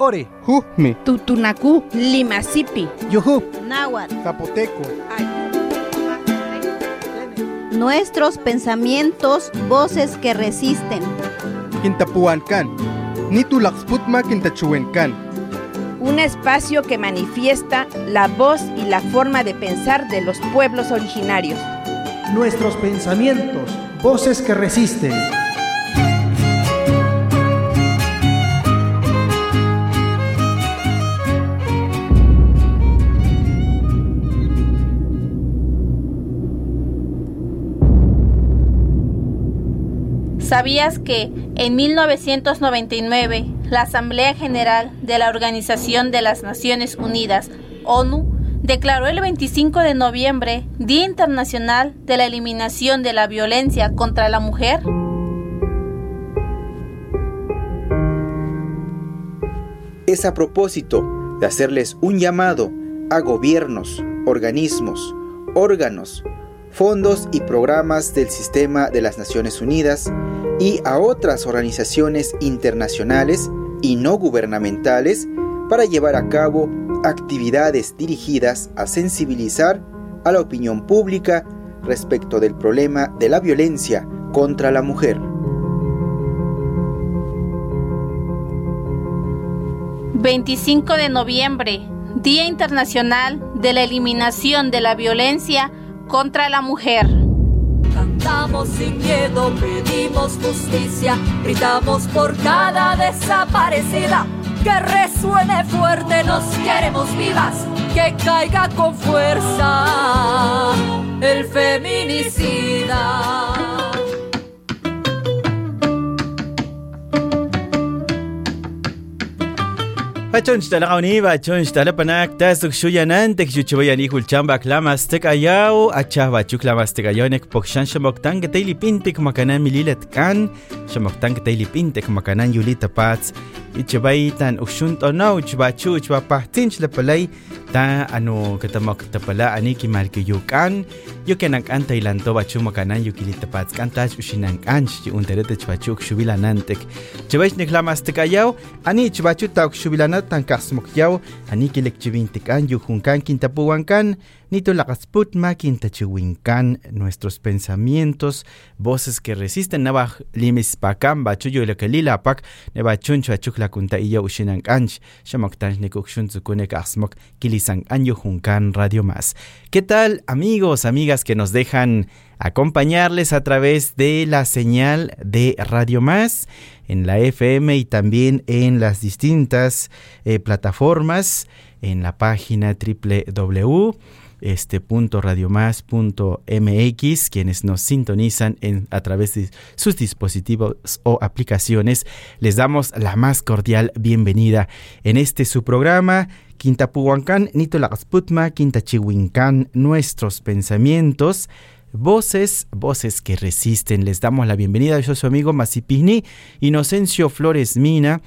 ore. Jujme. Tutunacu, Limasipi, Yujup. Náhuatl. Zapoteco. Nuestros pensamientos, voces que resisten. Quintapuancan. Nitulaxputma quintachuencan. Un espacio que manifiesta la voz y la forma de pensar de los pueblos originarios. Nuestros pensamientos, voces que resisten. ¿Sabías que en 1999 la Asamblea General de la Organización de las Naciones Unidas, ONU, declaró el 25 de noviembre Día Internacional de la Eliminación de la Violencia contra la Mujer? Es a propósito de hacerles un llamado a gobiernos, organismos, órganos, fondos y programas del sistema de las Naciones Unidas y a otras organizaciones internacionales y no gubernamentales para llevar a cabo actividades dirigidas a sensibilizar a la opinión pública respecto del problema de la violencia contra la mujer. ...25 de noviembre... ...Día Internacional de la Eliminación de la Violencia contra la Mujer. Cantamos sin miedo, pedimos justicia, gritamos por cada desaparecida. Que resuene fuerte, nos queremos vivas, que caiga con fuerza el feminicida. Bachon shtala kauni, bachon shtala panak, ta suk shuyanan, tek shuchibo yan ihul chamba klamastik acha bachuk klamastik ayaw, nek pokshan shamok tang tayli pintik makanan mililet kan, shamok tang tayli pintik makanan yulita pats, ichibay tan uksunt ono, uchibachu, uchibapahtin shlapalay, ta ano katamok tapala aniki malki yukan, yukan ang antay lanto bachu makanan yukilita pats, kantaj ushinan kan, shi unterete chibachu uksubilanantik, chibay shneklamastik ayaw, ani chibachu tak uksubilanantik, tan kasmok Anikilek Chivintik lekchivinti kan yujun kan kan lakasputma kintachiwinkan nuestros pensamientos voces que resisten naba limis pakam bachuyo lekelila pak neba chuncho achuk la kunta iya ushinan kanch shamaktan nikukshun tsukunek asmok kilisan anyo junkan radio más. ¿Qué tal amigos, amigas que nos dejan acompañarles a través de la señal de Radio Más en la FM y también en las distintas eh, plataformas en la página www este punto radiomás.mx quienes nos sintonizan en, a través de sus dispositivos o aplicaciones les damos la más cordial bienvenida en este su programa Quintapuhuancán, Nitolaxputma, Quintachihuincán, nuestros pensamientos Voces, voces que resisten. Les damos la bienvenida. Yo soy su amigo Masipini Inocencio Flores Mina.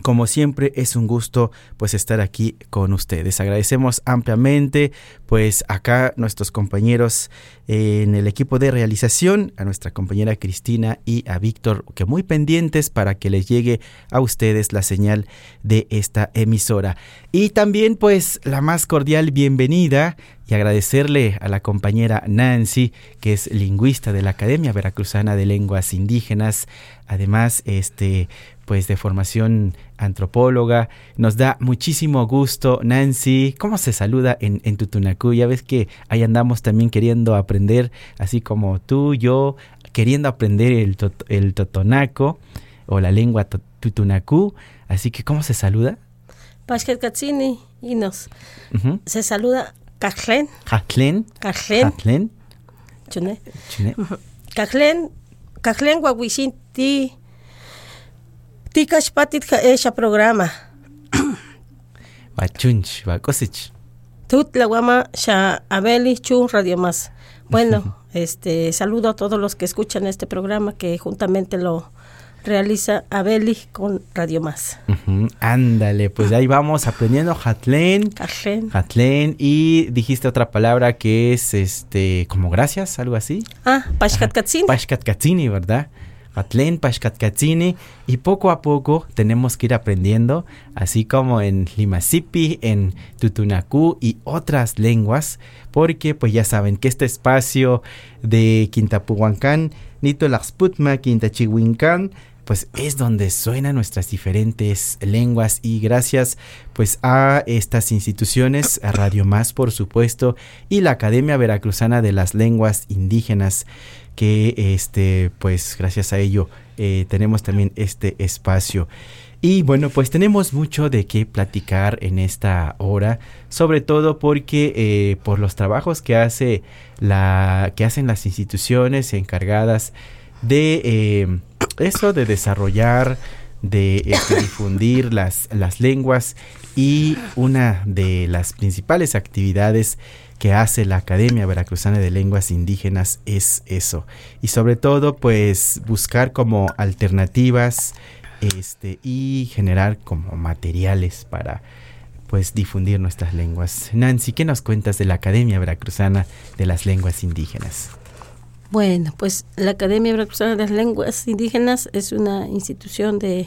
Como siempre es un gusto pues estar aquí con ustedes. Agradecemos ampliamente pues acá nuestros compañeros en el equipo de realización, a nuestra compañera Cristina y a Víctor, que muy pendientes para que les llegue a ustedes la señal de esta emisora. Y también pues la más cordial bienvenida y agradecerle a la compañera Nancy, que es lingüista de la Academia Veracruzana de Lenguas Indígenas, además este pues de formación antropóloga. Nos da muchísimo gusto, Nancy. ¿Cómo se saluda en, en Tutunacú? Ya ves que ahí andamos también queriendo aprender, así como tú, yo, queriendo aprender el, tot, el totonaco o la lengua tutunacú. Así que, ¿cómo se saluda? Pashket Katsini y nos. Uh -huh. Se saluda. Kajlen. Kajlen. Kajlen. Chune. Chune. Kajlen. Kajlen Wawishin ti. Ti kashpatit ese programa. Bachunch, bakosich. Tut la guama sha abeli chu radio más. Bueno, este saludo a todos los que escuchan este programa que juntamente lo realiza Abeli con Radio Más. Uh -huh. Ándale, pues ahí vamos aprendiendo Hatlen. Hatlen. Hatlen. Y dijiste otra palabra que es este como gracias, algo así. Ah, Pashkat Katsini. Pashkat Katsini, ¿verdad? Atlen, Pashkatkatzini, y poco a poco tenemos que ir aprendiendo, así como en Limasipi, en Tutunacú y otras lenguas, porque pues ya saben que este espacio de Quintapuhuancán, Nito Laxputma, Quintachihuincán, pues es donde suenan nuestras diferentes lenguas. Y gracias pues a estas instituciones, a Radio Más por supuesto y la Academia Veracruzana de las Lenguas Indígenas que este pues gracias a ello eh, tenemos también este espacio. Y bueno, pues tenemos mucho de qué platicar en esta hora, sobre todo porque eh, por los trabajos que hace la que hacen las instituciones encargadas de eh, eso, de desarrollar, de este, difundir las, las lenguas y una de las principales actividades que hace la Academia Veracruzana de Lenguas Indígenas es eso. Y sobre todo, pues buscar como alternativas este, y generar como materiales para pues difundir nuestras lenguas. Nancy, ¿qué nos cuentas de la Academia Veracruzana de las Lenguas Indígenas? Bueno, pues la Academia Veracruzana de las Lenguas Indígenas es una institución de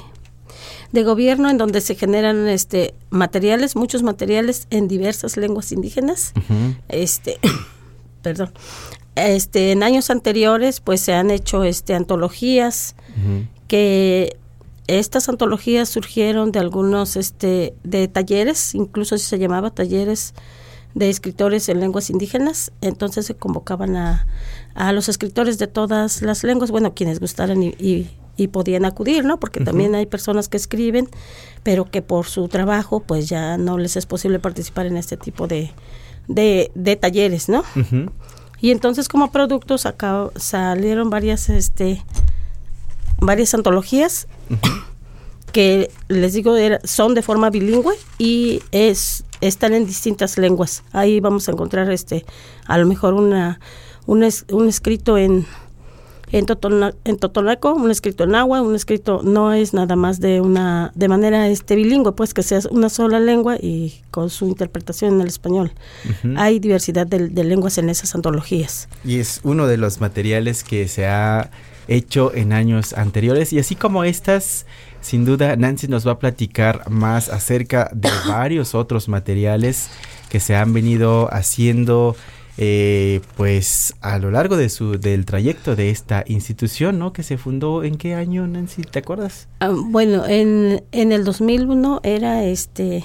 de gobierno en donde se generan este materiales, muchos materiales en diversas lenguas indígenas. Este, perdón. Este, en años anteriores pues se han hecho este antologías que estas antologías surgieron de algunos este de talleres, incluso se llamaba talleres de escritores en lenguas indígenas, entonces se convocaban a, a los escritores de todas las lenguas, bueno, quienes gustaran y y podían acudir, ¿no? Porque también hay personas que escriben, pero que por su trabajo pues ya no les es posible participar en este tipo de, de, talleres, ¿no? Y entonces como productos acá salieron varias, este, varias antologías que les digo son de forma bilingüe y es están en distintas lenguas. Ahí vamos a encontrar este a lo mejor una un, un escrito en en, en Totonaco, un escrito en agua, un escrito no es nada más de una de manera este bilingüe, pues que sea una sola lengua y con su interpretación en el español. Hay diversidad de, lenguas en esas antologías. Y es uno de los materiales que se ha hecho en años anteriores y así como estas sin duda Nancy nos va a platicar más acerca de varios otros materiales que se han venido haciendo eh, pues a lo largo de su del trayecto de esta institución, ¿no? Que se fundó en qué año, Nancy, ¿te acuerdas? Ah, bueno, en, en el 2001 era este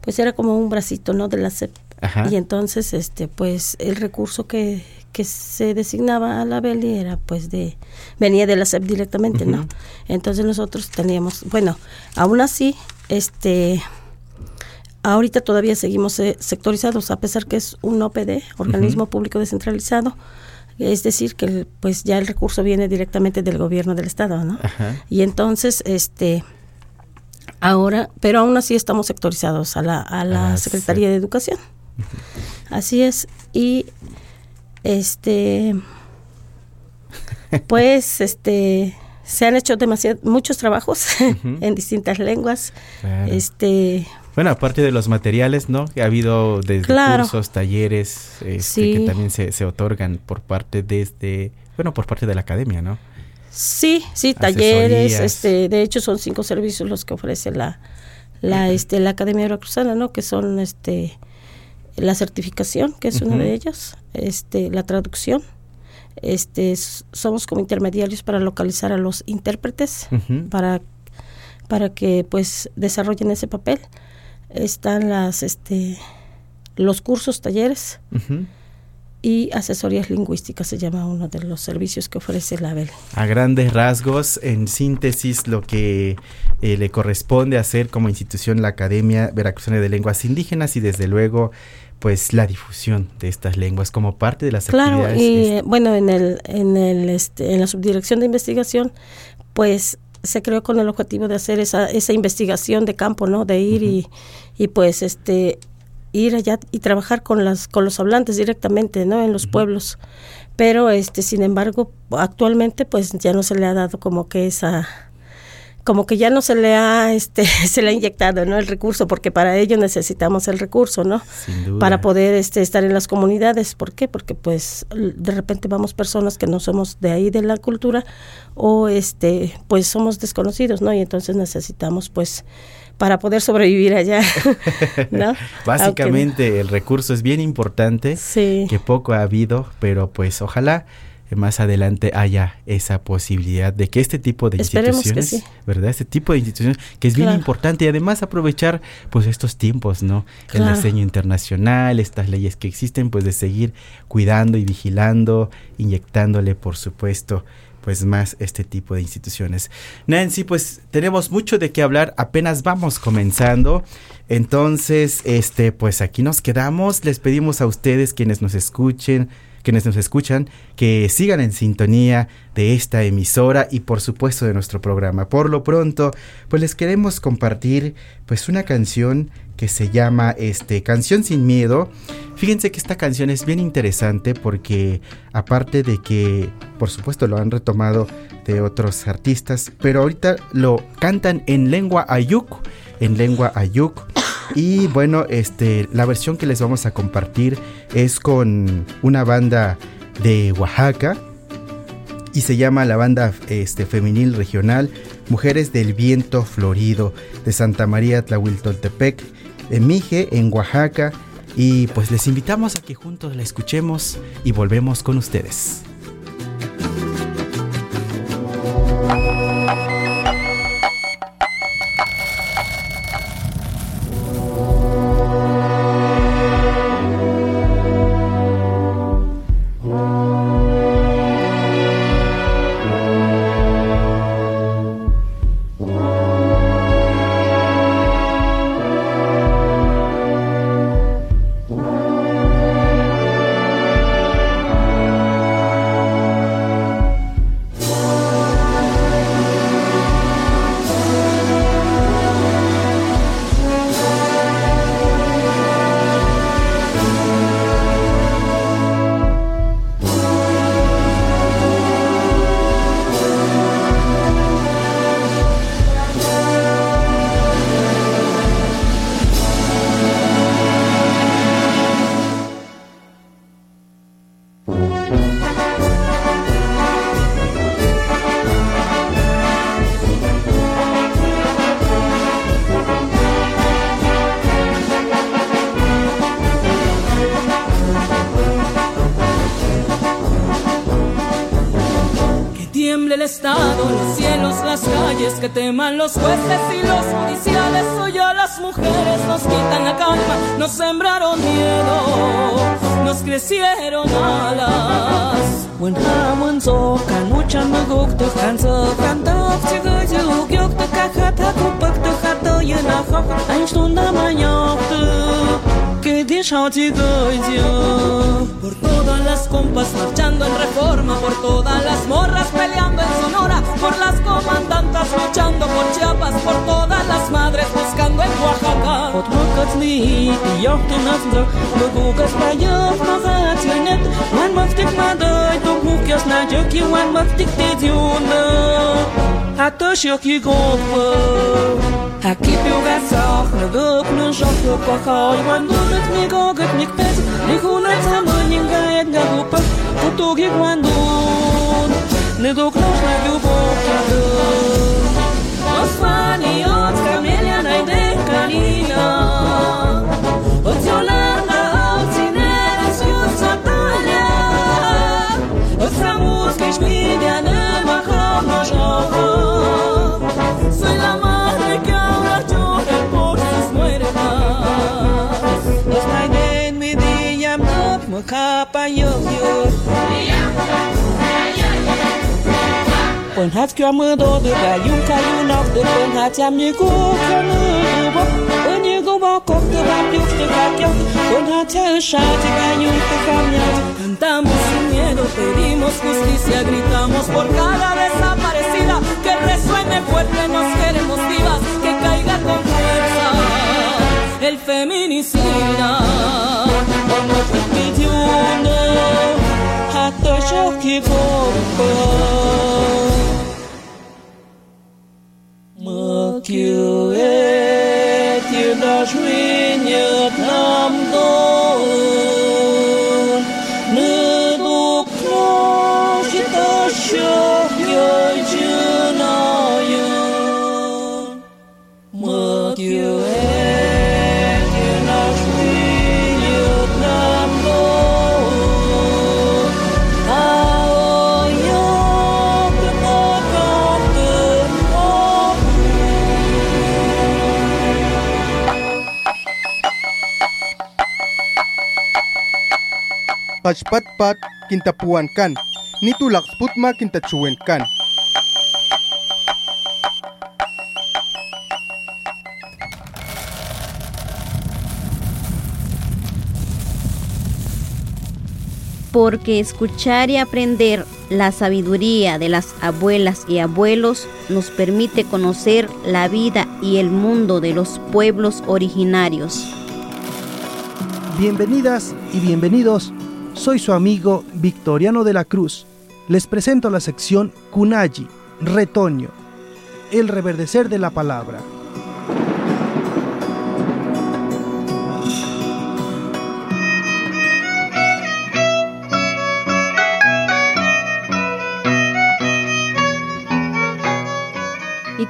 pues era como un bracito, ¿no? de la CEP. Y entonces este pues el recurso que, que se designaba a la Beli era pues de venía de la CEP directamente, ¿no? Entonces nosotros teníamos, bueno, aún así este Ahorita todavía seguimos eh, sectorizados, a pesar que es un OPD, organismo público descentralizado, es decir, que pues ya el recurso viene directamente del gobierno del estado, ¿no? Y entonces, este, ahora, pero aún así estamos sectorizados a la, a la ah, Secretaría de Educación. Así es. Y este, pues, este, se han hecho demasiado, muchos trabajos en distintas lenguas. Este, bueno, aparte de los materiales, ¿no? Que ha habido desde cursos, talleres, este, que también se, se otorgan por parte de este, bueno, por parte de la academia, ¿no? Sí, sí, talleres, este, de hecho son cinco servicios los que ofrece la, la, este, la Academia Veracruzana, ¿no? Que son, este, la certificación, que es uno de ellos, este, la traducción, este, somos como intermediarios para localizar a los intérpretes, para, para que, pues, desarrollen ese papel están las este los cursos, talleres y asesorías lingüísticas se llama uno de los servicios que ofrece la ABEL. A grandes rasgos, en síntesis, lo que eh, le corresponde hacer como institución la Academia Veracruzana de Lenguas Indígenas y desde luego pues la difusión de estas lenguas como parte de las claro, actividades. y bueno, en el en el este en la subdirección de investigación pues se creó con el objetivo de hacer esa, esa investigación de campo, ¿no? De ir y, y pues este ir allá y trabajar con las con los hablantes directamente, ¿no? En los pueblos. Pero este sin embargo, actualmente pues ya no se le ha dado como que esa como que ya no se le ha este se le ha inyectado no el recurso porque para ello necesitamos el recurso no para poder este estar en las comunidades ¿por qué? porque pues de repente vamos personas que no somos de ahí de la cultura o este pues somos desconocidos no y entonces necesitamos pues para poder sobrevivir allá. ¿no? Básicamente el recurso es bien importante, sí. que poco ha habido, pero pues ojalá más adelante haya esa posibilidad de que este tipo de instituciones, ¿verdad? Este tipo de instituciones que es bien importante y además aprovechar pues estos tiempos, ¿no? El diseño internacional, estas leyes que existen, pues de seguir cuidando y vigilando, inyectándole, por supuesto, pues más este tipo de instituciones. Nancy, pues tenemos mucho de qué hablar, apenas vamos comenzando. Entonces, este, pues aquí nos quedamos. Les pedimos a ustedes quienes nos escuchen, quienes nos escuchan, que sigan en sintonía de esta emisora y por supuesto de nuestro programa. Por lo pronto, pues les queremos compartir pues una canción que se llama este Canción sin miedo. Fíjense que esta canción es bien interesante porque aparte de que por supuesto lo han retomado de otros artistas, pero ahorita lo cantan en lengua ayuk, en lengua ayuk y bueno, este, la versión que les vamos a compartir es con una banda de Oaxaca y se llama la banda este, femenil regional Mujeres del Viento Florido de Santa María Tlahuiltoltepec, en Mije, en Oaxaca. Y pues les invitamos a que juntos la escuchemos y volvemos con ustedes. crecieron alas. When haman zokan, uchan maguk to hanzo, kantov cigazu, gyok to kakata, kupak to hato, yena hok, ein stunda manyok to. Que Por todas las compas marchando en reforma, por todas las morras peleando en Sonora, por las comandantas luchando por Chiapas, por todas las madres buscando en Oaxaca. Aquí piugasoch, na gup nun shoch yo kocho I wan dudet mi goget mi kpez Li hunay samun yin gayet nga gupa Kutug yik A kipił gasoch, no dup, no żoklu pochoj, Łandurek, nie gogek, nie kpec, nie hunec, a mój nie gajek, nie dup, to tugi gwandun, nie. Osłani od kamienia najdekanina, od ziola na oci, nie raz już zapalia, od samuskiej śmigania, nie ma chłopna mok mo kapa yo yo. Pon hat kyo mơ đô được là yung ka yu nok được pon hat cham như cô kyo mơ du bo. Pon như cô bo kok được bap yuk được ka kyo. Pon hat cha sha te ka yung te kam ya. Cantamos sin miedo, pedimos justicia, gritamos por cada desaparecida. Que resuene fuerte, nos queremos vivas, que caiga con fuerza el feminicida. Mediona hata shokivoka mưa kiều em Pachpatpat kintapuan kan. Nitulak sputma kintachuwen kan. porque escuchar y aprender la sabiduría de las abuelas y abuelos nos permite conocer la vida y el mundo de los pueblos originarios. Bienvenidas y bienvenidos, soy su amigo Victoriano de la Cruz. Les presento la sección Kunayi, Retoño, el reverdecer de la palabra.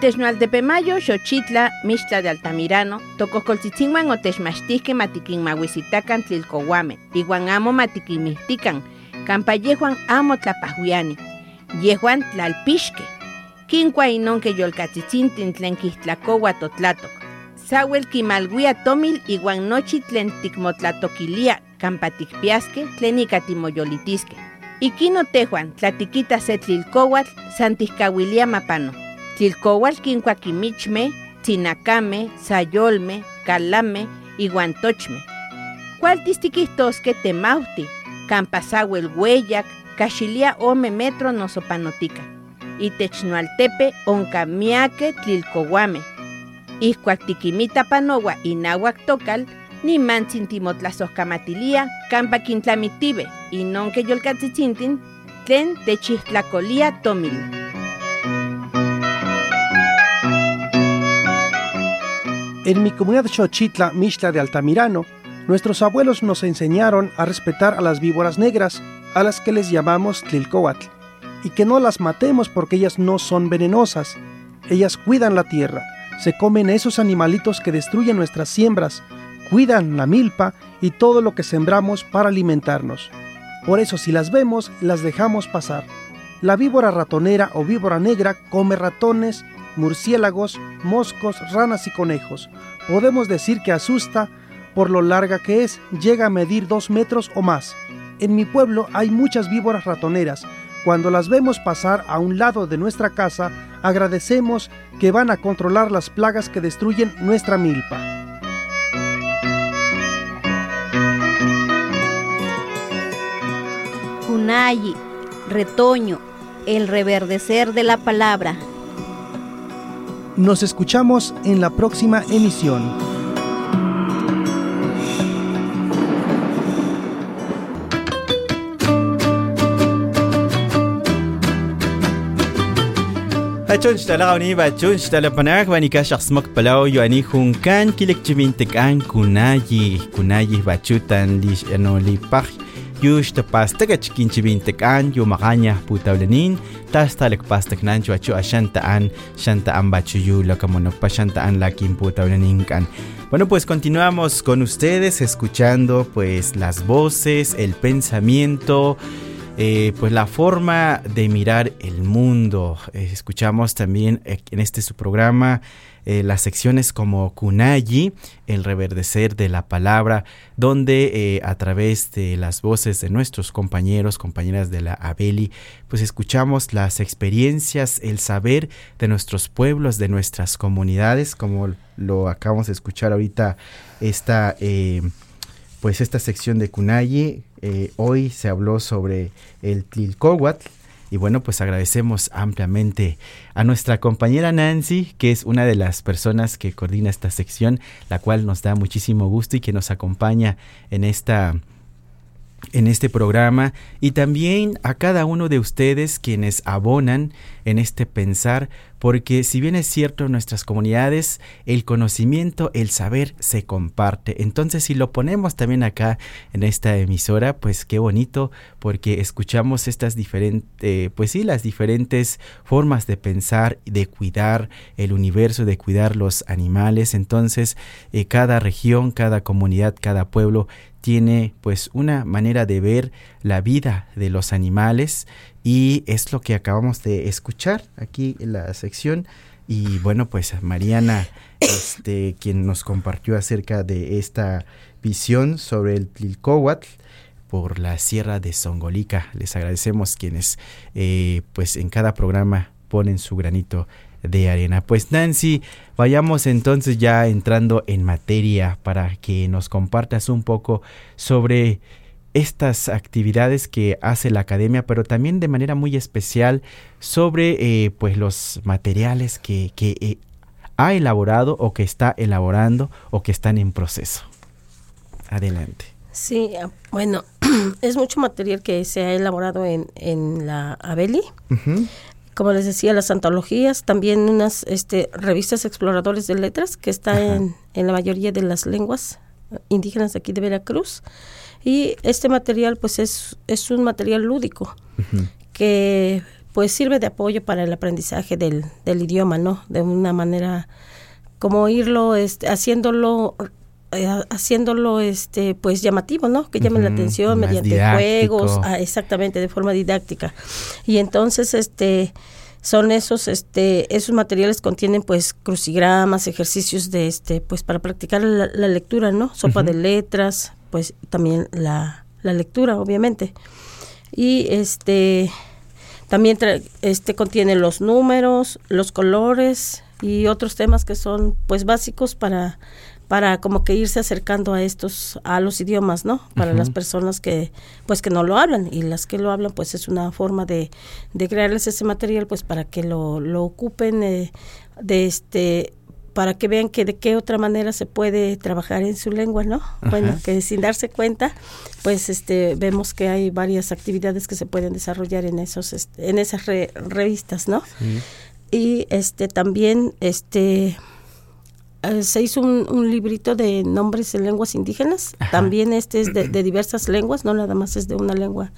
Itexnoaltepemayo, Xochitla, Mixtla de Altamirano, Tocoscoltzitzinguan otexmachtihque matiquinmahuisitacan tlilcohuame, iguan amo matiquimihtican, campa yehuan amo tlapahuiani, yehuan tlalpixque, quincua inonque yolcatzitzintin tlen quihtlacoua totlatok, Sawel quimalguia tomil iguan nochi tlen ticmotlatoquilia campa ticpiasque tlen ica timoyolitisque. Iquino tehuan tlatiquita se tlilcouatl santihcahuilia mapano. Tlilcouatl quincuaquimichme, tzinacame, sayolme, calame, iguantochme. ¿Cuál tistiquistosque temauti? Campasawel hueyac, ome metro nosopanotica. Itechnoaltepe oncamiaque tlilcohuame. Ihcuac tiquimita panowa inahuac tocal, ni mantzin timotlasojkamatilia, campa quintlamitibe, y non que yolcatzitzintin, tlen tomil. En mi comunidad Xochitla, Mixtla de Altamirano, nuestros abuelos nos enseñaron a respetar a las víboras negras, a las que les llamamos Tlilcoatl, y que no las matemos porque ellas no son venenosas. Ellas cuidan la tierra, se comen esos animalitos que destruyen nuestras siembras, cuidan la milpa y todo lo que sembramos para alimentarnos. Por eso si las vemos, las dejamos pasar. La víbora ratonera o víbora negra come ratones, murciélagos, moscos, ranas y conejos. Podemos decir que asusta por lo larga que es, llega a medir dos metros o más. En mi pueblo hay muchas víboras ratoneras. Cuando las vemos pasar a un lado de nuestra casa, agradecemos que van a controlar las plagas que destruyen nuestra milpa. Kunayi, retoño, el reverdecer de la palabra. Nos escuchamos en la próxima emisión. Achon shtala ni ba chun shtala panak ba ni ka shakhs mak palaw yo ani hun kan kilek chimin tek an kunayi kunayi ba chutan li ano li yush ta pasta ka chikin chimin tek an yo makanya putawlenin tas talek pasta knan chu achu ashanta an shanta an ba chu yu la kamonok pa shanta an la kim putawlenin kan Bueno, pues continuamos con ustedes escuchando pues las voces, el pensamiento, eh, pues la forma de mirar el mundo. Eh, escuchamos también en este su programa eh, las secciones como Kunayi, el reverdecer de la palabra, donde eh, a través de las voces de nuestros compañeros, compañeras de la Abeli, pues escuchamos las experiencias, el saber de nuestros pueblos, de nuestras comunidades, como lo acabamos de escuchar ahorita esta eh, pues esta sección de Kunayi. Hoy se habló sobre el Tlilcohuatl. Y bueno, pues agradecemos ampliamente a nuestra compañera Nancy, que es una de las personas que coordina esta sección, la cual nos da muchísimo gusto y que nos acompaña en esta en este programa. Y también a cada uno de ustedes quienes abonan en este pensar porque si bien es cierto en nuestras comunidades el conocimiento, el saber se comparte. Entonces si lo ponemos también acá en esta emisora, pues qué bonito porque escuchamos estas diferentes, pues sí, las diferentes formas de pensar, de cuidar el universo, de cuidar los animales. Entonces eh, cada región, cada comunidad, cada pueblo tiene pues una manera de ver la vida de los animales y es lo que acabamos de escuchar aquí en la sección y bueno pues Mariana este quien nos compartió acerca de esta visión sobre el Tlilcohuatl por la sierra de Songolica les agradecemos quienes eh, pues en cada programa ponen su granito de arena. Pues Nancy, vayamos entonces ya entrando en materia para que nos compartas un poco sobre estas actividades que hace la academia, pero también de manera muy especial sobre eh, pues los materiales que, que eh, ha elaborado o que está elaborando o que están en proceso. Adelante. Sí, ah, bueno, es mucho material que se ha elaborado en, en la Abeli. Como les decía, las antologías, también unas este, revistas exploradores de letras que está en, en la mayoría de las lenguas indígenas de aquí de Veracruz. Y este material pues es, es un material lúdico que pues sirve de apoyo para el aprendizaje del, del idioma, ¿no? De una manera como irlo este, haciéndolo eh, haciéndolo este pues llamativo no que llame la atención mediante juegos. Ah, exactamente de forma didáctica. Y entonces este son esos este esos materiales contienen pues crucigramas ejercicios de este pues para practicar la, lectura no sopa de letras pues también la, la lectura, obviamente. Y este también este contiene los números, los colores y otros temas que son pues básicos para para como que irse acercando a estos a los idiomas, ¿no? Para las personas que pues que no lo hablan y las que lo hablan pues es una forma de, de crearles ese material pues para que lo, lo ocupen eh, de este para que vean que de qué otra manera se puede trabajar en su lengua, ¿no? Bueno, que sin darse cuenta, pues este vemos que hay varias actividades que se pueden desarrollar en esos este, en esas revistas, ¿no? Y este también este eh, se hizo un, librito de nombres en lenguas indígenas. También este es de, de, diversas lenguas, no nada más es de una lengua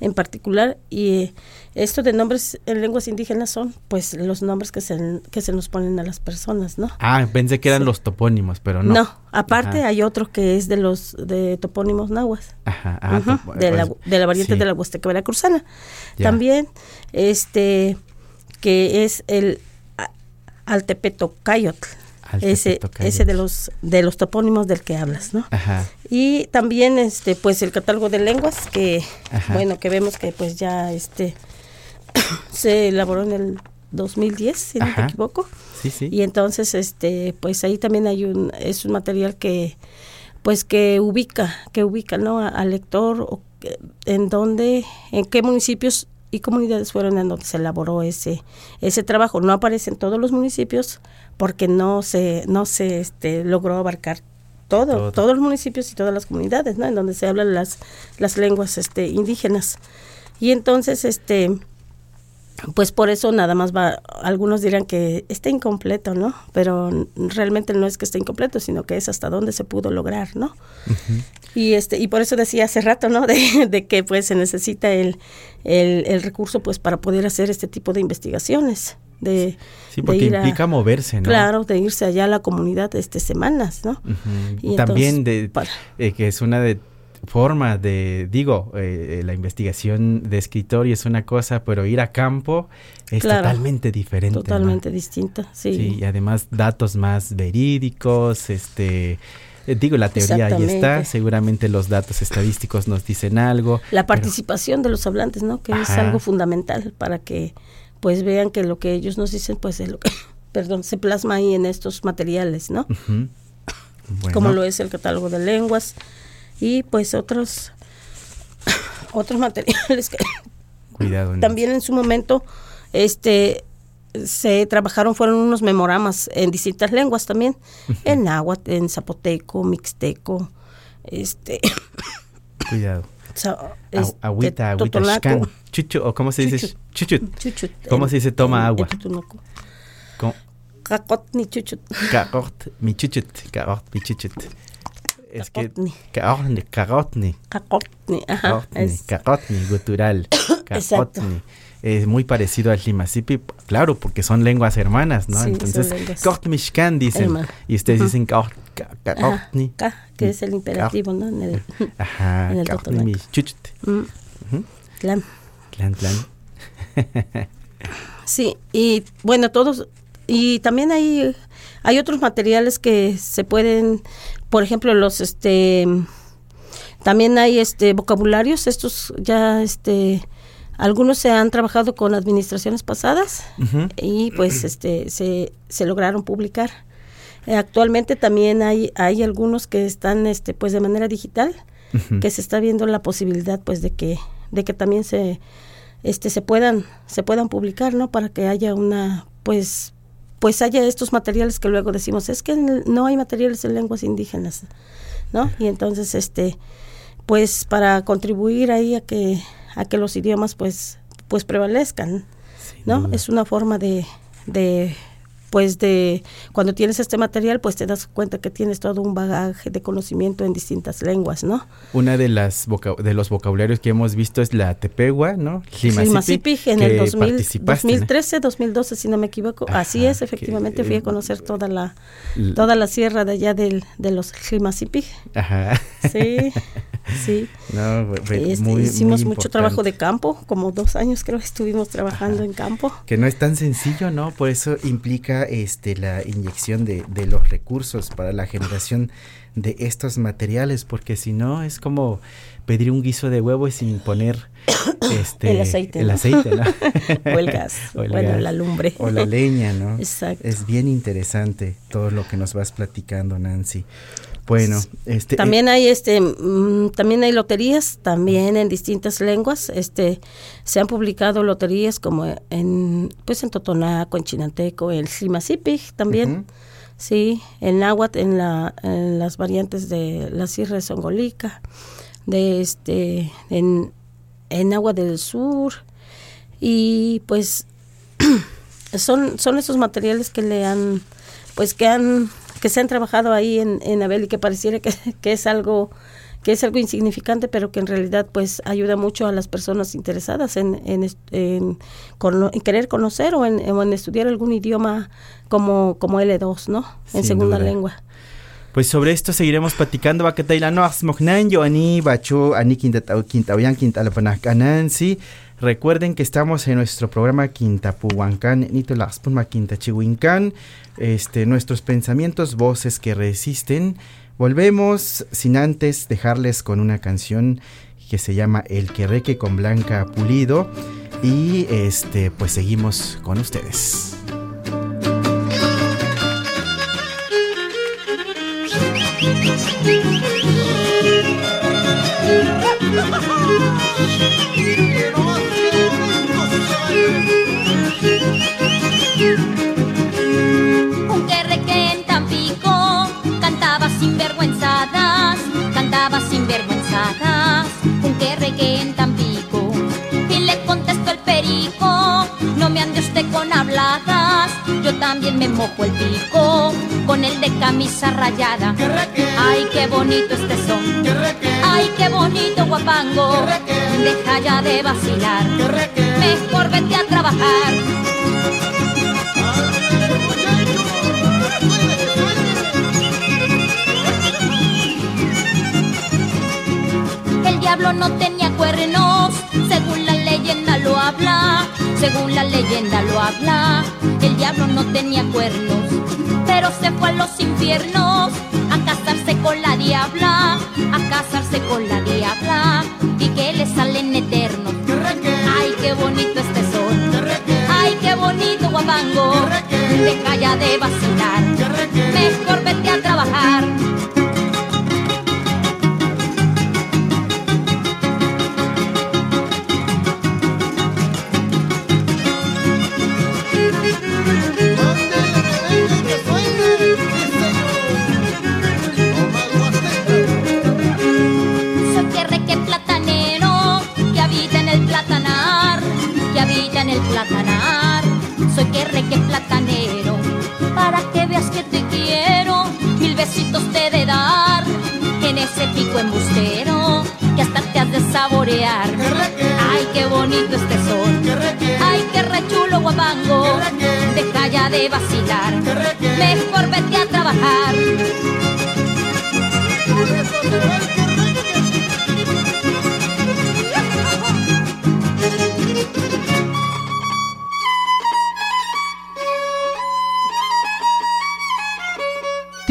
en particular. Y esto de nombres en lenguas indígenas son pues los nombres que se, que se nos ponen a las personas, ¿no? Ah, pensé que eran los topónimos, pero no. No, aparte hay otro que es de los de topónimos nahuas. Ajá, ah, de, la, pues, de la variante de la Huasteca Veracruzana. También, este, que es el Altepetocayotl ese, ese de los de los topónimos del que hablas, ¿no? Ajá. Y también este pues el catálogo de lenguas que bueno, que vemos que pues ya este se elaboró en el 2010, si no me equivoco. Sí, sí. Y entonces este pues ahí también hay un es un material que pues que ubica, que ubica, ¿no? al lector o en dónde en qué municipios y comunidades fueron en donde se elaboró ese ese trabajo. No aparece en todos los municipios porque no se no se este, logró abarcar todo, todos los municipios y todas las comunidades, ¿no? En donde se hablan las las lenguas este indígenas. Y entonces este pues por eso nada más va, algunos dirán que está incompleto, ¿no? Pero realmente no es que esté incompleto, sino que es hasta dónde se pudo lograr, ¿no? Y este y por eso decía hace rato, ¿no? De, que pues se necesita el, el, recurso pues para poder hacer este tipo de investigaciones. De, sí, porque implica moverse, ¿no? Claro, de irse allá a la comunidad este semanas, ¿no? y También de eh, que es una de forma de, digo, eh, eh, la investigación de escritorio es una cosa, pero ir a campo es totalmente diferente. Totalmente distinta, sí. Sí, y además datos más verídicos, este... Eh, digo, la teoría ahí está, seguramente los datos estadísticos nos dicen algo. La participación de los hablantes, ¿no? Que es algo fundamental para que pues vean que lo que ellos nos dicen, pues es lo que, perdón, se plasma ahí en estos materiales, ¿no? Como lo es el catálogo de lenguas, y pues otros otros materiales que también en su momento este se trabajaron fueron unos memoramas en distintas lenguas también. En náhuatl en zapoteco mixteco este cuidado. agüita agüita chucho o cómo se dice chuchut, chuchut. cómo se dice toma agua. Co- Kakot ni chuchut. Carot michuchut, carot michuchut. Es que Cacotni. carotni, Kakotni, ajá. carotni, gutural, Exacto. Es muy parecido al limasipi, claro, porque son lenguas hermanas, ¿no? Sí, Entonces, lenguas. Cort-Mishkan dicen, y ustedes dicen carotni. Ka, que es el imperativo, ¿no? En el, Ajá, michuchut. Mm, clan. Clan, clan. Sí, y bueno, todos, y también hay, hay otros materiales que se pueden, por ejemplo, los, este, también hay, este, vocabularios, estos ya, este, algunos se han trabajado con administraciones pasadas y pues, este, se, se lograron publicar. Eh, actualmente también hay, hay algunos que están, este, pues, de manera digital, que se está viendo la posibilidad pues de que de que también se este se puedan se puedan publicar no para que haya una pues pues haya estos materiales que luego decimos es que no hay materiales en lenguas indígenas no y entonces este pues para contribuir ahí a que a que los idiomas pues pues prevalezcan Sin no duda. es una forma de de pues de cuando tienes este material pues te das cuenta que tienes todo un bagaje de conocimiento en distintas lenguas no Una de las voca- de los vocabularios que hemos visto es la tepegua, ¿no? Limasipi en que el 2000, participaste, ¿no? 2013, 2012, si no me equivoco. Así Ajá, es, que, efectivamente fui eh, a conocer toda la toda la sierra de allá del, de los Limasipi. Ajá. Sí, sí. No, Este, muy- hicimos muy mucho trabajo de campo, como dos años creo que estuvimos trabajando en campo. que no es tan sencillo, ¿no? Por eso implica este la inyección de, de los recursos para la generación de estos materiales, porque si no es como pedir un guiso de huevo y sin poner este El aceite, el ¿no? aceite, ¿no? O el gas, O el bueno, gas. la lumbre. O la leña, ¿no? Exacto. Es bien interesante todo lo que nos vas platicando, Nancy. Bueno, este También hay este mm, también hay loterías también en distintas lenguas. Este se han publicado loterías como en pues en Totonaco, en Chinanteco, en Limasipi también. Sí, en náhuatl, en, la, en las variantes de la Sierra de Songolica, de este, en, en Agua del Sur, y pues son, son esos materiales que le han, pues que han, que se han trabajado ahí en, en Abel y que pareciera que, que es algo que es algo insignificante, pero que en realidad pues ayuda mucho a las personas interesadas en, en, en en querer conocer o en, en estudiar algún idioma como, como L2, ¿no? En Sin segunda duda. lengua. Pues sobre esto seguiremos platicando. Bakatailano Axmognan, yo ani bacho ani quintatau quintaoyan quintalapanacananssi. Recuerden que estamos en nuestro programa Quintapuhuancán, Nito Laxpuma Quintachihuincán. Este, nuestros pensamientos, voces que resisten. Volvemos sin antes dejarles con una canción que se llama El Querreque con Blanca Pulido. Y este, pues seguimos con ustedes. cantaba sin vergüenzadas, cantaba sin vergüenzadas. Un querreque en Tampico y le contestó el perico, no me ande usted con habladas, yo también me mojo el pico con el de camisa rayada. Ay, qué bonito este son. Ay, qué bonito guapango. Deja ya de vacilar. Mejor vete a trabajar. Diablo no tenía cuernos, según la leyenda lo habla, según la leyenda lo habla. El diablo no tenía cuernos, pero se fue a los infiernos a casarse con la diabla, a casarse con la diabla y que le salen eternos. Ay, qué bonito este sol. Ay, qué bonito guapango. Deja ya de vacilar. Mejor vete a trabajar. soy que reque platanero. Para que veas que te quiero, mil besitos te de dar. En ese pico embustero, que hasta te has de saborear. Ay, qué bonito este sol. Ay, qué rechulo guapango. Deja ya de vacilar. Mejor vete a trabajar.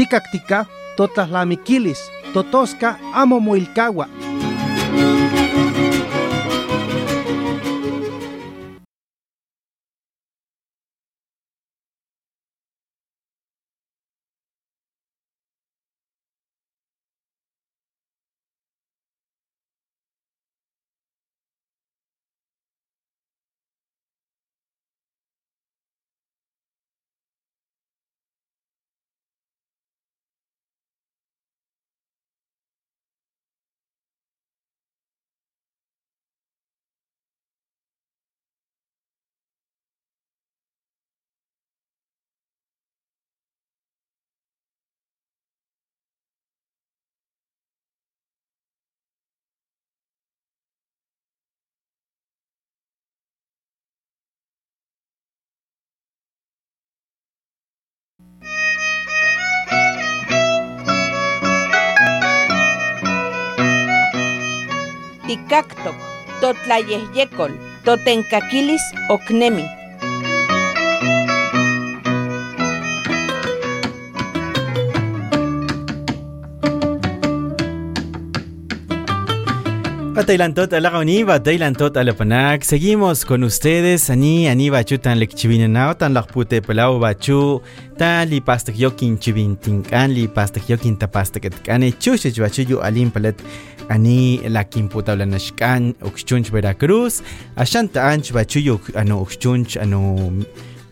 Ticactica, totaslamiquilis, totosca, amo muilcagua. Ticactoc, totlayehyecol, totencaquilis ocnemi. Batailantot alagauni, batailantot alapanak. Seguimos con ustedes. Ani, ani bachu tan lekchivinanao, tan lakpute pelau bachu. Tan li pastak yokin chivintinkan, li pastak yokin tapastak kane chushich bachu yu alim palet. Ani la kimputa blanashkan, uxchunch Veracruz. Ashanta anch bachu yu ano uxchunch ano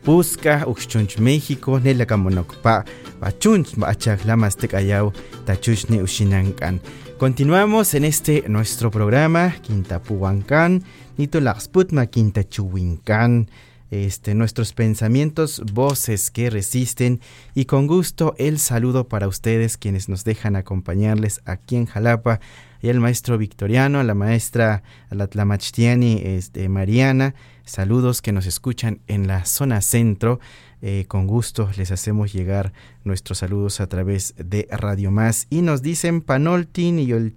Busca, Uxchunch México, Nela Kamonokpa, Bachunch, Bachak Lamastek Ayau, Tachuchne Ushinankan. Continuamos en este nuestro programa, Quintapuhuancán, Nito Laxputma, Quintachuhuincán. Este, nuestros pensamientos, voces que resisten y con gusto el saludo para ustedes quienes nos dejan acompañarles aquí en Jalapa y el maestro Victoriano, la maestra Latlamachtiani este, Mariana, saludos que nos escuchan en la zona centro. Eh, con gusto les hacemos llegar nuestros saludos a través de Radio Más. Y nos dicen Panolti, Niyolik,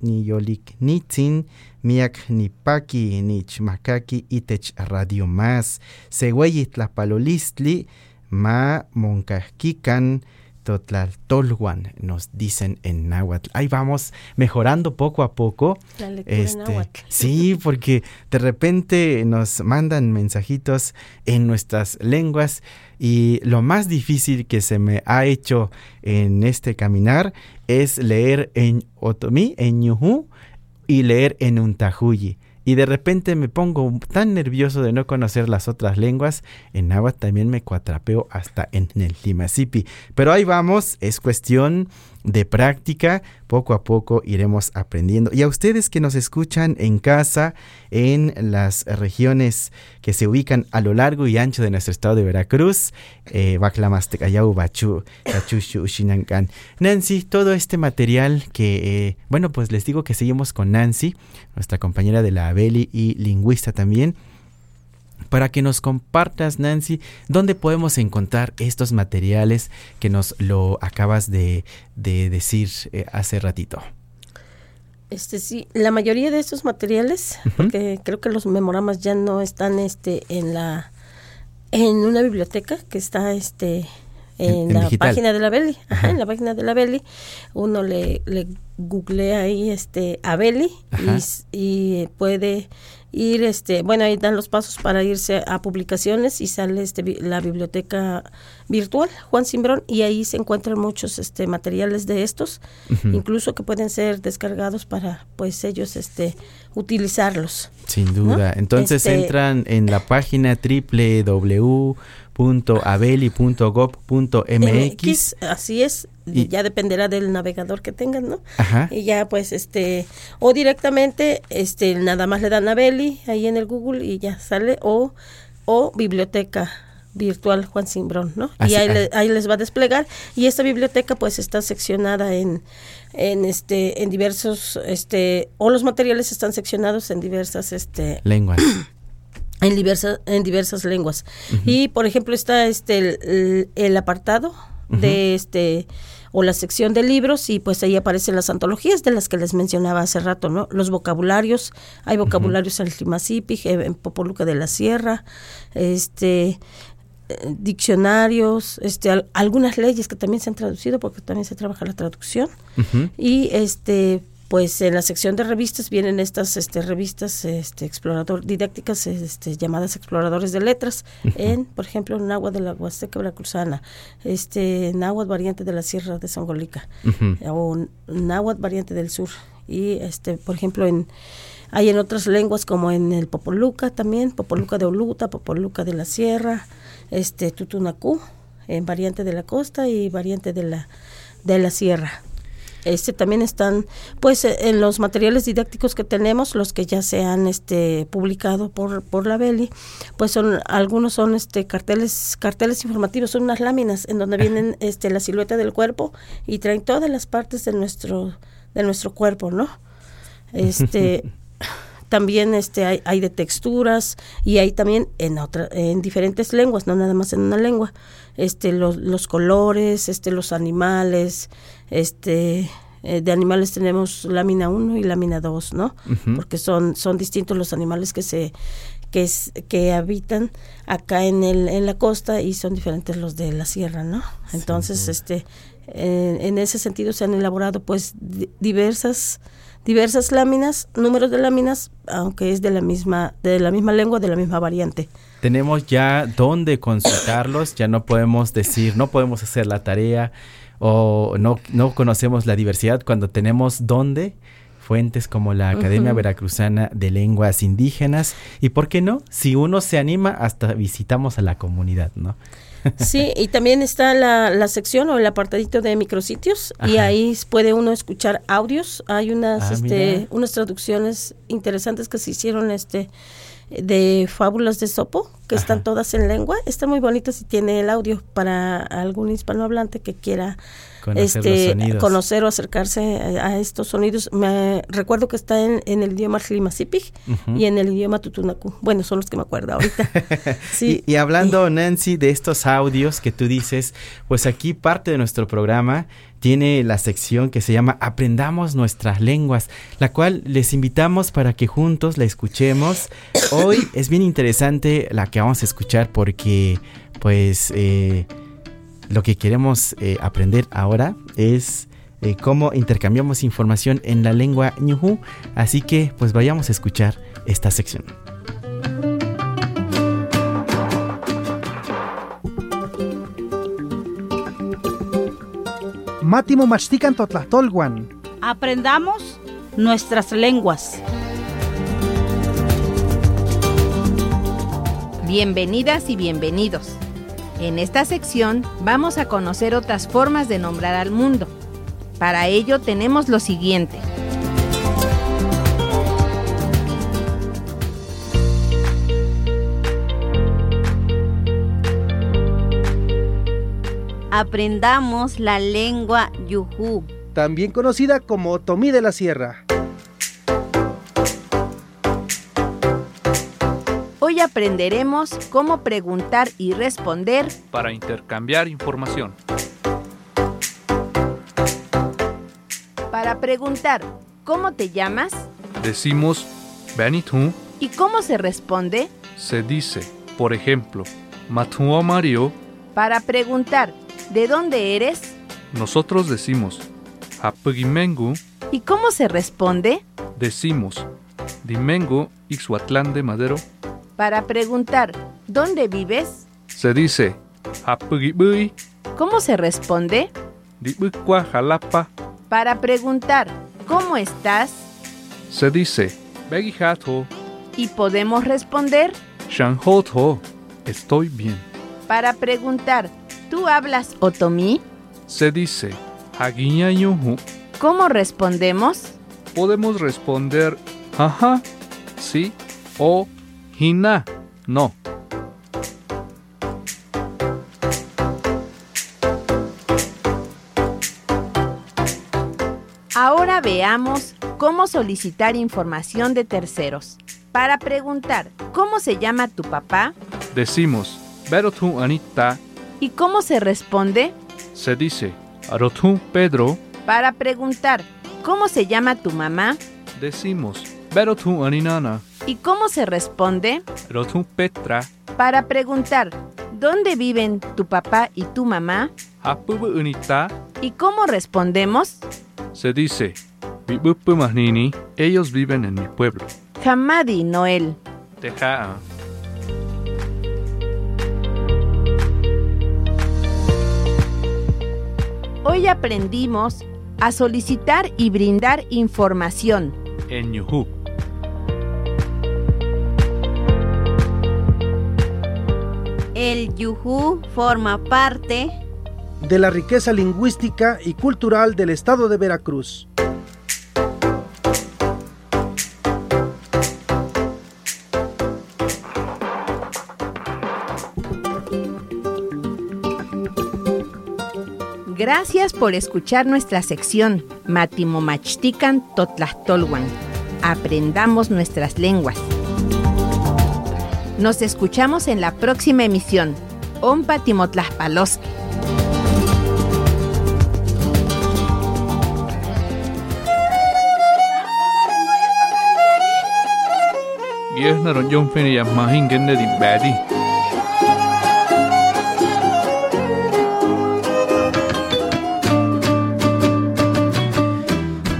Niyoliknitzin, Miak Nipaki, Nichmakaki, Itech Radio Más, Seweyit la Palolistli, Ma Monkajkikan, Totlaltolhuan, nos dicen en náhuatl. Ahí vamos mejorando poco a poco. La lectura en náhuatl. Sí, porque de repente nos mandan mensajitos en nuestras lenguas y lo más difícil que se me ha hecho en este caminar es leer en Otomí, en Ñujú y leer en Untajuyi y de repente me pongo tan nervioso de no conocer las otras lenguas, en náhuatl también me cuatrapeo hasta en el Limasipi. Pero ahí vamos, es cuestión de práctica, poco a poco iremos aprendiendo. Y a ustedes que nos escuchan en casa, en las regiones que se ubican a lo largo y ancho de nuestro estado de Veracruz, eh, Baclamastecayau, Bachu, Tachushu, Ushinancan. Nancy, todo este material que, eh, bueno, pues les digo que seguimos con Nancy, nuestra compañera de la Abeli y lingüista también para que nos compartas, Nancy, dónde podemos encontrar estos materiales que nos lo acabas de, de decir eh, hace ratito. Este sí, la mayoría de estos materiales, porque creo que los memoramas ya no están este en la en una biblioteca que está este en, En la digital. página de la Beli, ajá, Ajá. en la página de la Beli, uno le, le googlea ahí este a Beli y, y puede ir este, bueno, ahí dan los pasos para irse a publicaciones y sale este la biblioteca virtual Juan Simbrón y ahí se encuentran muchos este materiales de estos, incluso que pueden ser descargados para pues ellos este utilizarlos. Sin duda. ¿no? Entonces Este- entran en la página www.abeli.gov.mx. MX, así es, Y- ya dependerá del navegador que tengan, ¿no? Ajá. Y ya pues este, o directamente, este, nada más le dan a Beli ahí en el Google y ya sale, o, o biblioteca virtual Juan Simbrón, ¿no? Así- y ahí, ah. le- ahí les va a desplegar y esta biblioteca pues está seccionada en en este en diversos este o los materiales están seccionados en diversas este Lenguas. en diversas en diversas lenguas y por ejemplo está este el, el- el apartado de este o la sección de libros y pues ahí aparecen las antologías de las que les mencionaba hace rato no los vocabularios hay vocabularios en el Tlimacipig, en en Popoluca de la Sierra este eh, diccionarios este al- algunas leyes que también se han traducido porque también se trabaja la traducción y este pues en la sección de revistas vienen estas este revistas este explorador didácticas este llamadas exploradores de letras en por ejemplo náhuatl de la Huasteca Veracruzana este náhuatl variante de la Sierra de Songolica Ujú. o náhuatl variante del sur y este por ejemplo en hay en otras lenguas como en el Popoluca también Popoluca de Oluta Popoluca de la Sierra este Tutunacú en variante de la costa y variante de la de la sierra este también están pues eh, en los materiales didácticos que tenemos los que ya se han este publicado por por la Beli pues son algunos son este carteles carteles informativos son unas láminas en donde vienen este la silueta del cuerpo y traen todas las partes de nuestro de nuestro cuerpo no este también este hay, hay de texturas y hay también en otra en diferentes lenguas no nada más en una lengua. Este los, los colores este los animales este eh, de animales tenemos lámina 1 y lámina 2 no porque son son distintos los animales que se que es, que habitan acá en el en la costa y son diferentes los de la sierra no entonces este en, en ese sentido se han elaborado pues di- diversas diversas láminas números de láminas aunque es de la misma de la misma lengua de la misma variante Tenemos ya dónde consultarlos, ya no podemos decir, no podemos hacer la tarea o no, no conocemos la diversidad cuando tenemos dónde fuentes como la Academia. Veracruzana de Lenguas Indígenas y por qué no, si uno se anima hasta visitamos a la comunidad, ¿no? Sí, y también está la, la sección o el apartadito de micrositios y ahí puede uno escuchar audios. Hay unas Ah, este mira. unas traducciones interesantes que se hicieron este de fábulas de Sopo, que están todas en lengua. Están muy bonitas y tiene el audio para algún hispanohablante que quiera Conocer este, los sonidos. conocer o acercarse a, a estos sonidos. Me recuerdo que está en, en el idioma Tlimacipig Ujú. y en el idioma Tutunacu. Bueno, son los que me acuerdo ahorita. Sí. Y, y hablando, Nancy, de estos audios que tú dices, pues aquí parte de nuestro programa tiene la sección que se llama Aprendamos nuestras lenguas, la cual les invitamos para que juntos la escuchemos. Hoy es bien interesante la que vamos a escuchar porque, pues, eh, lo que queremos eh, aprender ahora es eh, cómo intercambiamos información en la lengua ñujú. Así que, pues, vayamos a escuchar esta sección. Mátimo machtican totlahtolguan. Aprendamos nuestras lenguas. Bienvenidas y bienvenidos. En esta sección vamos a conocer otras formas de nombrar al mundo. Para ello tenemos lo siguiente. Aprendamos la lengua yujú. También conocida como Tomí de la Sierra. Hoy aprenderemos cómo preguntar y responder para intercambiar información. para preguntar ¿cómo te llamas? Decimos Benitú, ¿Y cómo se responde? se dice, por ejemplo, Matuo Mario, Para preguntar ¿de dónde eres? nosotros decimos Hapugimengu, ¿Y cómo se responde? decimos Dimengu Ixhuatlán de Madero, Para preguntar ¿dónde vives? se dice Hapugibui, ¿Cómo se responde? Dibukwa Jalapa, Para preguntar ¿cómo estás? se dice Begihato, Y podemos responder Shanhoto, estoy bien, para preguntar ¿tú hablas otomí? se dice Hagiñañuhu, ¿Cómo respondemos? podemos responder ajá, sí o Hina, no. Ahora veamos cómo solicitar información de terceros. Para preguntar cómo se llama tu papá, decimos Berothu Anita. ¿Y cómo se responde? Se dice Arothu Pedro. Para preguntar cómo se llama tu mamá, decimos Berothu Aninana. ¿Y cómo se responde? Arotu Petra, Para preguntar, ¿dónde viven tu papá y tu mamá? Unita, ¿Y cómo respondemos? se dice, Mahnini, ellos viven en mi pueblo. Hamadi Noel. Teja. Hoy aprendimos a solicitar y brindar información. En Yuhu. El yujú forma parte de la riqueza lingüística y cultural del estado de Veracruz. Gracias por escuchar nuestra sección Matimomachtican Totlahtolwan. Aprendamos nuestras lenguas. Nos escuchamos en la próxima emisión. Ompa Timotlaspaloski. Giesna ron yon fini ya mahin genne di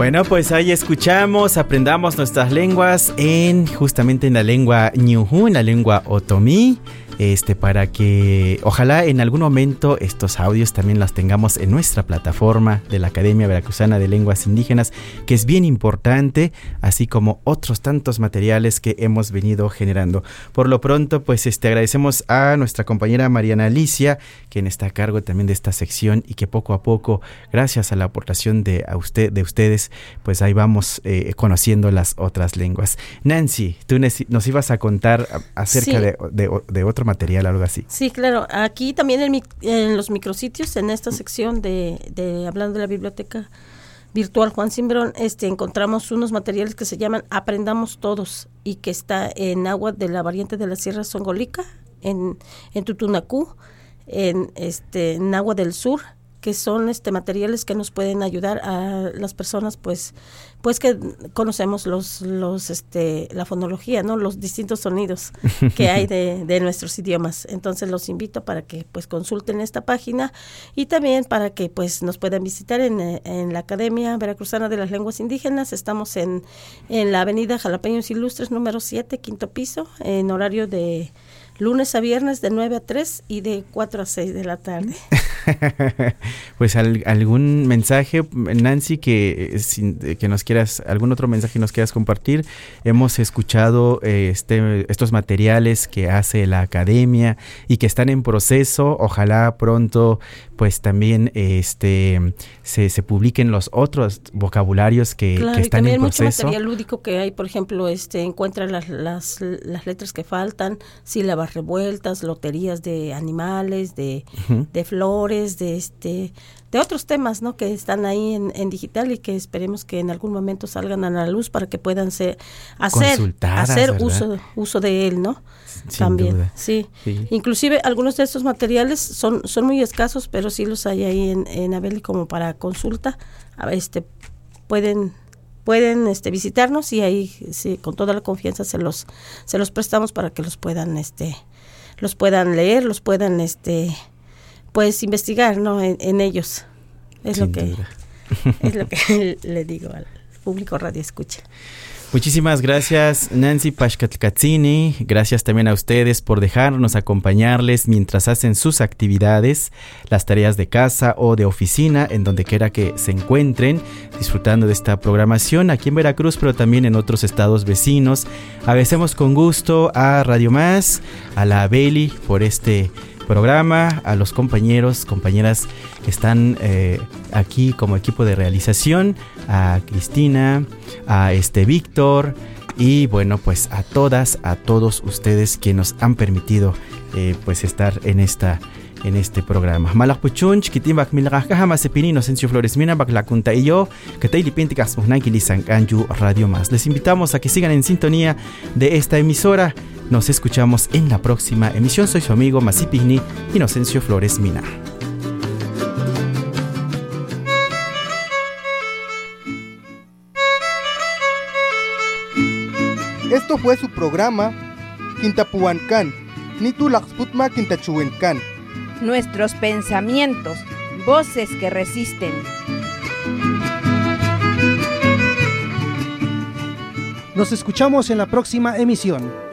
Bueno, pues ahí escuchamos, aprendamos nuestras lenguas en justamente en la lengua Ñujú, en la lengua Otomí, este para que ojalá en algún momento estos audios también los tengamos en nuestra plataforma de la Academia Veracruzana de Lenguas Indígenas, que es bien importante, así como otros tantos materiales que hemos venido generando. Por lo pronto, pues este agradecemos a nuestra compañera Mariana Alicia, quien está a cargo también de esta sección y que poco a poco, gracias a la aportación de a usted de ustedes, pues ahí vamos eh, conociendo las otras lenguas. Nancy, tú nos ibas a contar acerca Sí. de, de- de otro material, algo así. Sí, claro. Aquí también en, mi- en los micrositios, en esta sección de, de hablando de la biblioteca virtual Juan Simbrón, este, encontramos unos materiales que se llaman Aprendamos Todos y que está en agua de la variante de la Sierra Songolica, en, en Tutunacú, en este en agua del sur que son este materiales que nos pueden ayudar a las personas pues pues que conocemos los los este la fonología no los distintos sonidos que hay de, de nuestros idiomas. Entonces los invito para que pues consulten esta página y también para que pues nos puedan visitar en, en la Academia Veracruzana de las Lenguas Indígenas. Estamos en en la Avenida Jalapeños Ilustres número 7 quinto piso en horario de lunes a viernes de 9 a 3 y de 4 a 6 de la tarde pues al- algún mensaje, Nancy, que, eh, sin- eh, que nos quieras, algún otro mensaje nos quieras compartir. Hemos escuchado eh, este, estos materiales que hace la academia y que están en proceso. Ojalá pronto, pues también este se, se publiquen los otros vocabularios que, Claro, que están en mucho proceso. material lúdico que hay, por ejemplo, este encuentra las, las, las letras que faltan, sílabas revueltas, loterías de animales, de, de flores, de este de otros temas, ¿no? Que están ahí en, en digital y que esperemos que en algún momento salgan a la luz para que puedan ser hacer hacer ¿verdad? uso uso de él, ¿no? Sin También, duda. sí. Sí. Inclusive algunos de estos materiales son, son muy escasos, pero sí los hay ahí en, en Abel como para consulta. A este pueden pueden este visitarnos y ahí sí, con toda la confianza se los se los prestamos para que los puedan este los puedan leer, los puedan este pues investigar, ¿no? En, en ellos. Es Sin lo que duda. es lo que le digo al público radio escucha. Muchísimas gracias Nancy Pashkatkatsini, gracias también a ustedes por dejarnos acompañarles mientras hacen sus actividades, las tareas de casa o de oficina, en donde quiera que se encuentren, disfrutando de esta programación aquí en Veracruz, pero también en otros estados vecinos. Agradecemos con gusto a Radio Más, a la Beli por este programa, a los compañeros, compañeras que están eh, aquí como equipo de realización, a Cristina, a este Víctor y bueno, pues a todas, a todos ustedes que nos han permitido eh, pues estar en esta en este programa. Malakpuchunch, kitimbak milgajkaja masepini Inocencio Flores Mina, baklacunta y yo, que te ilipinticas Kanju Radio Más. Les invitamos a que sigan en sintonía de esta emisora. Nos escuchamos en la próxima emisión. Soy su amigo Masipini Inocencio Flores Mina. Esto fue su programa Quintapuancán, Nitulaxputma Quintachuencan. Nuestros pensamientos, voces que resisten. Nos escuchamos en la próxima emisión.